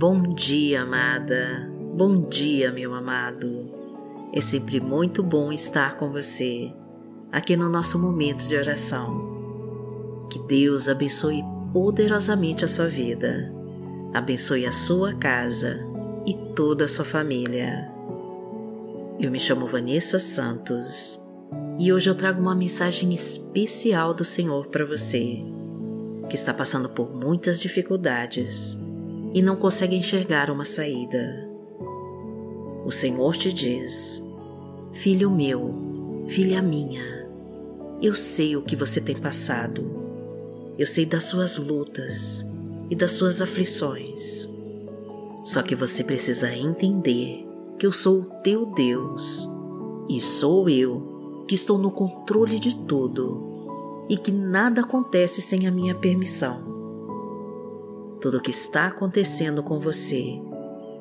Bom dia, amada. Bom dia, meu amado. É sempre muito bom estar com você aqui no nosso momento de oração. Que Deus abençoe poderosamente a sua vida, abençoe a sua casa e toda a sua família. Eu me chamo Vanessa Santos e hoje eu trago uma mensagem especial do Senhor para você, que está passando por muitas dificuldades e não consegue enxergar uma saída. O Senhor te diz: Filho meu, filha minha, eu sei o que você tem passado, eu sei das suas lutas e das suas aflições. Só que você precisa entender que eu sou o teu Deus e sou eu que estou no controle de tudo e que nada acontece sem a minha permissão. Tudo o que está acontecendo com você,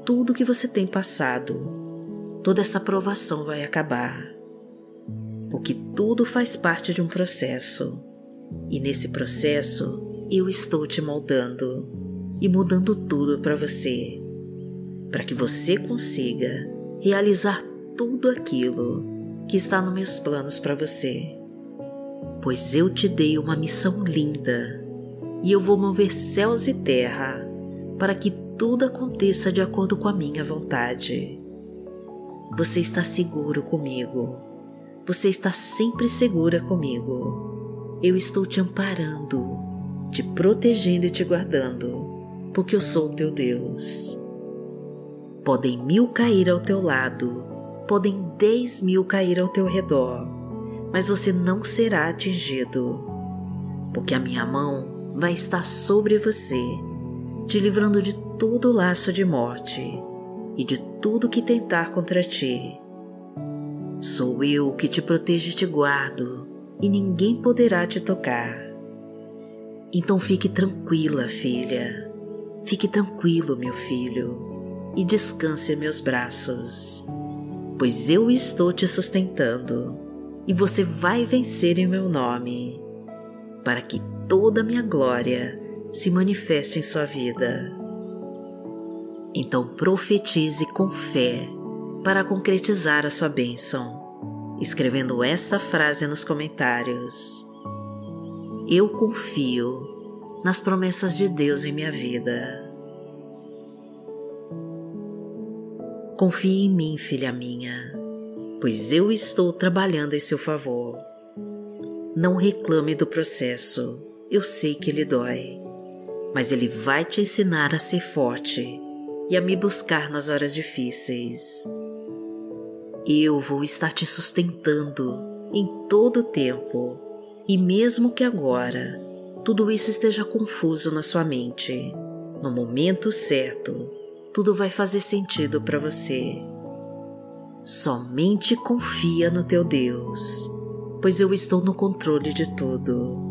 tudo que você tem passado, toda essa provação vai acabar. Porque tudo faz parte de um processo, e nesse processo eu estou te moldando e mudando tudo para você para que você consiga realizar tudo aquilo que está nos meus planos para você. Pois eu te dei uma missão linda e eu vou mover céus e terra para que tudo aconteça de acordo com a minha vontade. Você está seguro comigo. Você está sempre segura comigo. Eu estou te amparando, te protegendo e te guardando, porque eu sou teu Deus. Podem mil cair ao teu lado, podem dez mil cair ao teu redor, mas você não será atingido, porque a minha mão vai estar sobre você, te livrando de todo laço de morte e de tudo que tentar contra ti. Sou eu que te protejo e te guardo, e ninguém poderá te tocar. Então fique tranquila, filha. Fique tranquilo, meu filho e descanse em meus braços, pois eu estou te sustentando e você vai vencer em meu nome, para que toda a minha glória se manifeste em sua vida. Então profetize com fé para concretizar a sua bênção, escrevendo esta frase nos comentários. Eu confio nas promessas de Deus em minha vida. Confie em mim, filha minha, pois eu estou trabalhando em seu favor. Não reclame do processo, eu sei que ele dói, mas ele vai te ensinar a ser forte e a me buscar nas horas difíceis. Eu vou estar te sustentando em todo o tempo, e mesmo que agora tudo isso esteja confuso na sua mente, no momento certo, tudo vai fazer sentido para você. Somente confia no teu Deus, pois eu estou no controle de tudo.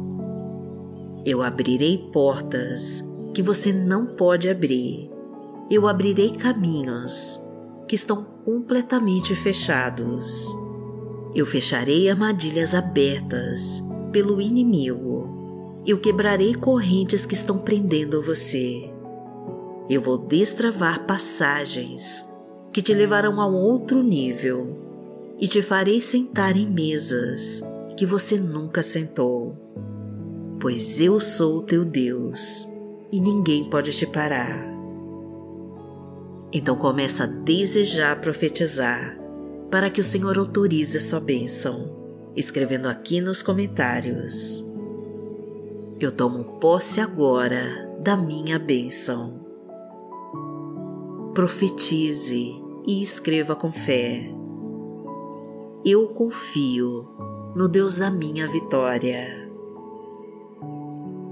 Eu abrirei portas que você não pode abrir. Eu abrirei caminhos que estão completamente fechados. Eu fecharei armadilhas abertas pelo inimigo. Eu quebrarei correntes que estão prendendo você eu vou destravar passagens que te levarão a outro nível e te farei sentar em mesas que você nunca sentou, pois eu sou o teu Deus e ninguém pode te parar. Então começa a desejar profetizar para que o Senhor autorize a sua bênção, escrevendo aqui nos comentários. Eu tomo posse agora da minha bênção profetize e escreva com fé. Eu confio no Deus da minha vitória.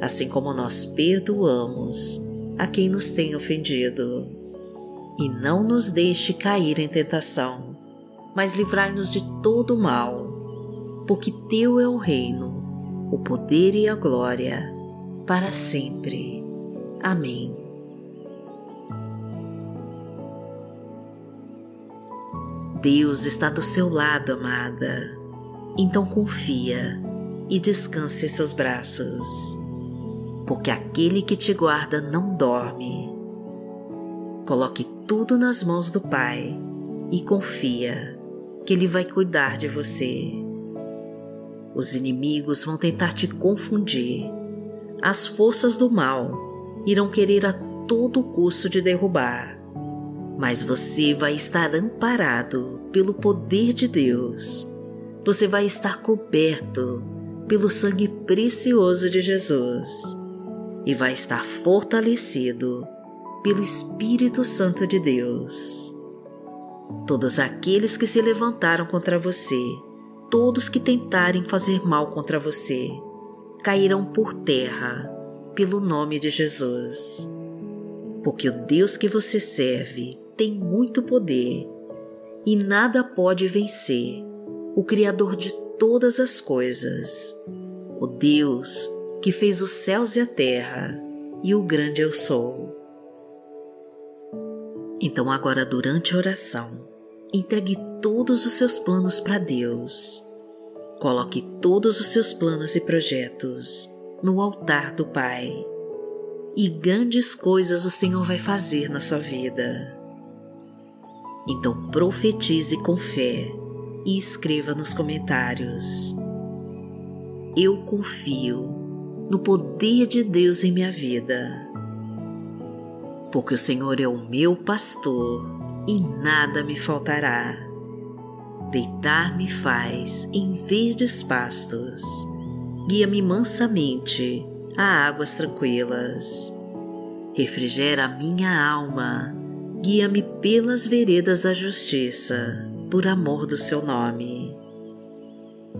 assim como nós perdoamos a quem nos tem ofendido. e não nos deixe cair em tentação, mas livrai-nos de todo mal, porque Teu é o reino, o poder e a glória, para sempre. Amém. Deus está do seu lado, amada. Então confia e descanse seus braços, porque aquele que te guarda não dorme. Coloque tudo nas mãos do Pai e confia que Ele vai cuidar de você. Os inimigos vão tentar te confundir. As forças do mal irão querer a todo custo te derrubar. Mas você vai estar amparado pelo poder de Deus. Você vai estar coberto pelo sangue precioso de Jesus e vai estar fortalecido pelo Espírito Santo de Deus. Todos aqueles que se levantaram contra você, todos que tentarem fazer mal contra você, cairão por terra pelo nome de Jesus. Porque o Deus que você serve tem muito poder e nada pode vencer o Criador de todas as coisas, o Deus que fez os céus e a terra e o grande eu sou. Então, agora, durante a oração, entregue todos os seus planos para Deus. Coloque todos os seus planos e projetos no altar do Pai. E grandes coisas o Senhor vai fazer na sua vida. Então, profetize com fé e escreva nos comentários. Eu confio no poder de Deus em minha vida porque o Senhor é o meu pastor e nada me faltará. Deitar-me faz em verdes pastos, guia-me mansamente a águas tranquilas. Refrigera a minha alma, guia-me pelas veredas da justiça, por amor do seu nome.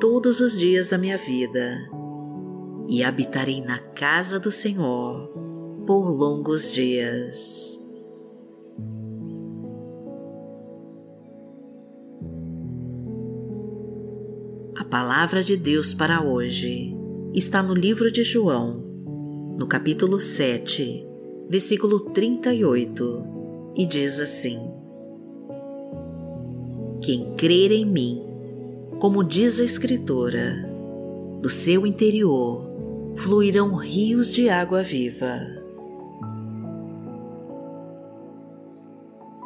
todos os dias da minha vida, e habitarei na casa do Senhor por longos dias. A palavra de Deus para hoje está no livro de João, no capítulo 7, versículo 38, e diz assim: Quem crer em mim, como diz a Escritura, do seu interior fluirão rios de água viva.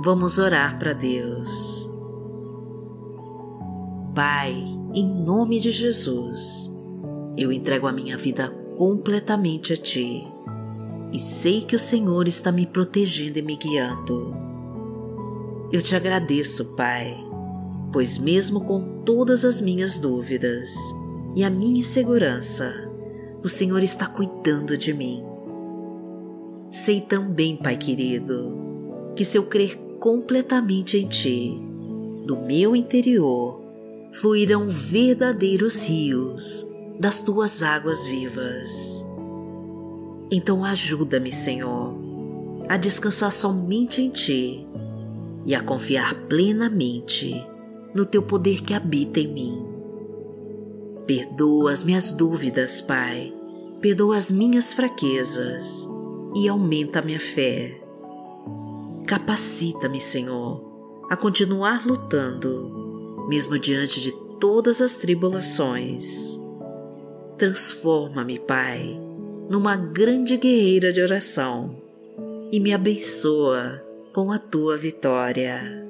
Vamos orar para Deus. Pai, em nome de Jesus, eu entrego a minha vida completamente a Ti e sei que o Senhor está me protegendo e me guiando. Eu te agradeço, Pai, pois, mesmo com todas as minhas dúvidas e a minha insegurança, o Senhor está cuidando de mim. Sei também, Pai querido, que se eu crer completamente em ti, do meu interior fluirão verdadeiros rios das tuas águas vivas. Então ajuda-me, Senhor, a descansar somente em ti e a confiar plenamente no teu poder que habita em mim. Perdoa as minhas dúvidas, Pai, perdoa as minhas fraquezas e aumenta a minha fé Capacita-me, Senhor, a continuar lutando, mesmo diante de todas as tribulações. Transforma-me, Pai, numa grande guerreira de oração e me abençoa com a tua vitória.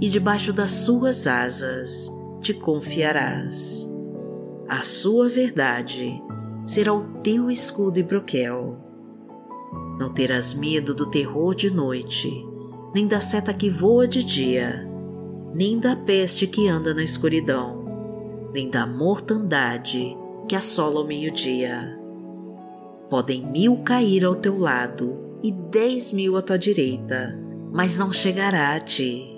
e debaixo das suas asas te confiarás. A sua verdade será o teu escudo e broquel. Não terás medo do terror de noite, nem da seta que voa de dia, nem da peste que anda na escuridão, nem da mortandade que assola o meio-dia. Podem mil cair ao teu lado e dez mil à tua direita, mas não chegará a ti.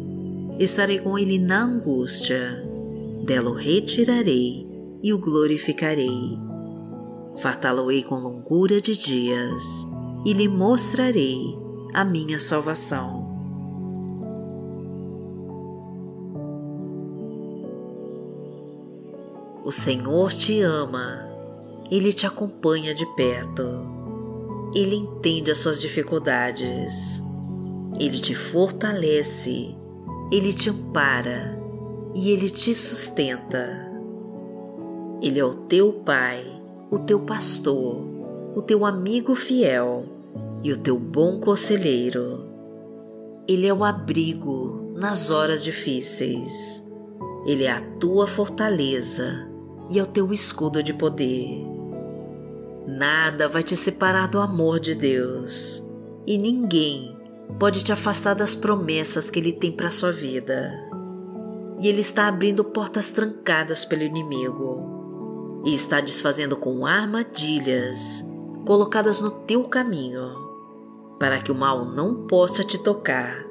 Estarei com ele na angústia. Dela o retirarei e o glorificarei. Fartá-lo-ei com longura de dias e lhe mostrarei a minha salvação. O Senhor te ama, Ele te acompanha de perto, Ele entende as suas dificuldades, Ele te fortalece, Ele te ampara e Ele te sustenta. Ele é o teu Pai, o teu pastor, o teu amigo fiel e o teu bom conselheiro. Ele é o abrigo nas horas difíceis. Ele é a tua fortaleza e é o teu escudo de poder. Nada vai te separar do amor de Deus e ninguém pode te afastar das promessas que Ele tem para sua vida e ele está abrindo portas trancadas pelo inimigo e está desfazendo com armadilhas colocadas no teu caminho para que o mal não possa te tocar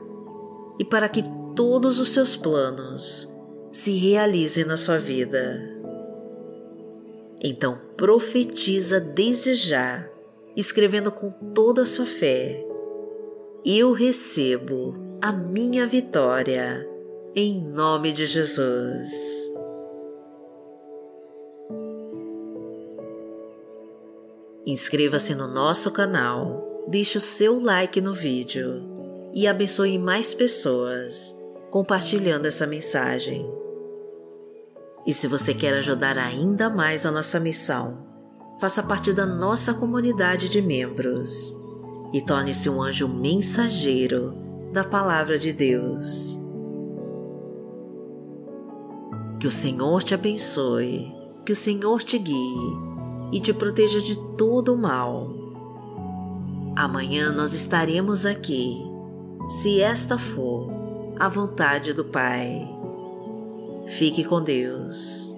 e para que todos os seus planos se realizem na sua vida. Então profetiza desde já, escrevendo com toda a sua fé: Eu recebo a minha vitória em nome de Jesus. Inscreva-se no nosso canal, deixe o seu like no vídeo e abençoe mais pessoas compartilhando essa mensagem. E se você quer ajudar ainda mais a nossa missão, faça parte da nossa comunidade de membros e torne-se um anjo mensageiro da Palavra de Deus. Que o Senhor te abençoe, que o Senhor te guie e te proteja de todo o mal. Amanhã nós estaremos aqui, se esta for a vontade do Pai. Fique com Deus.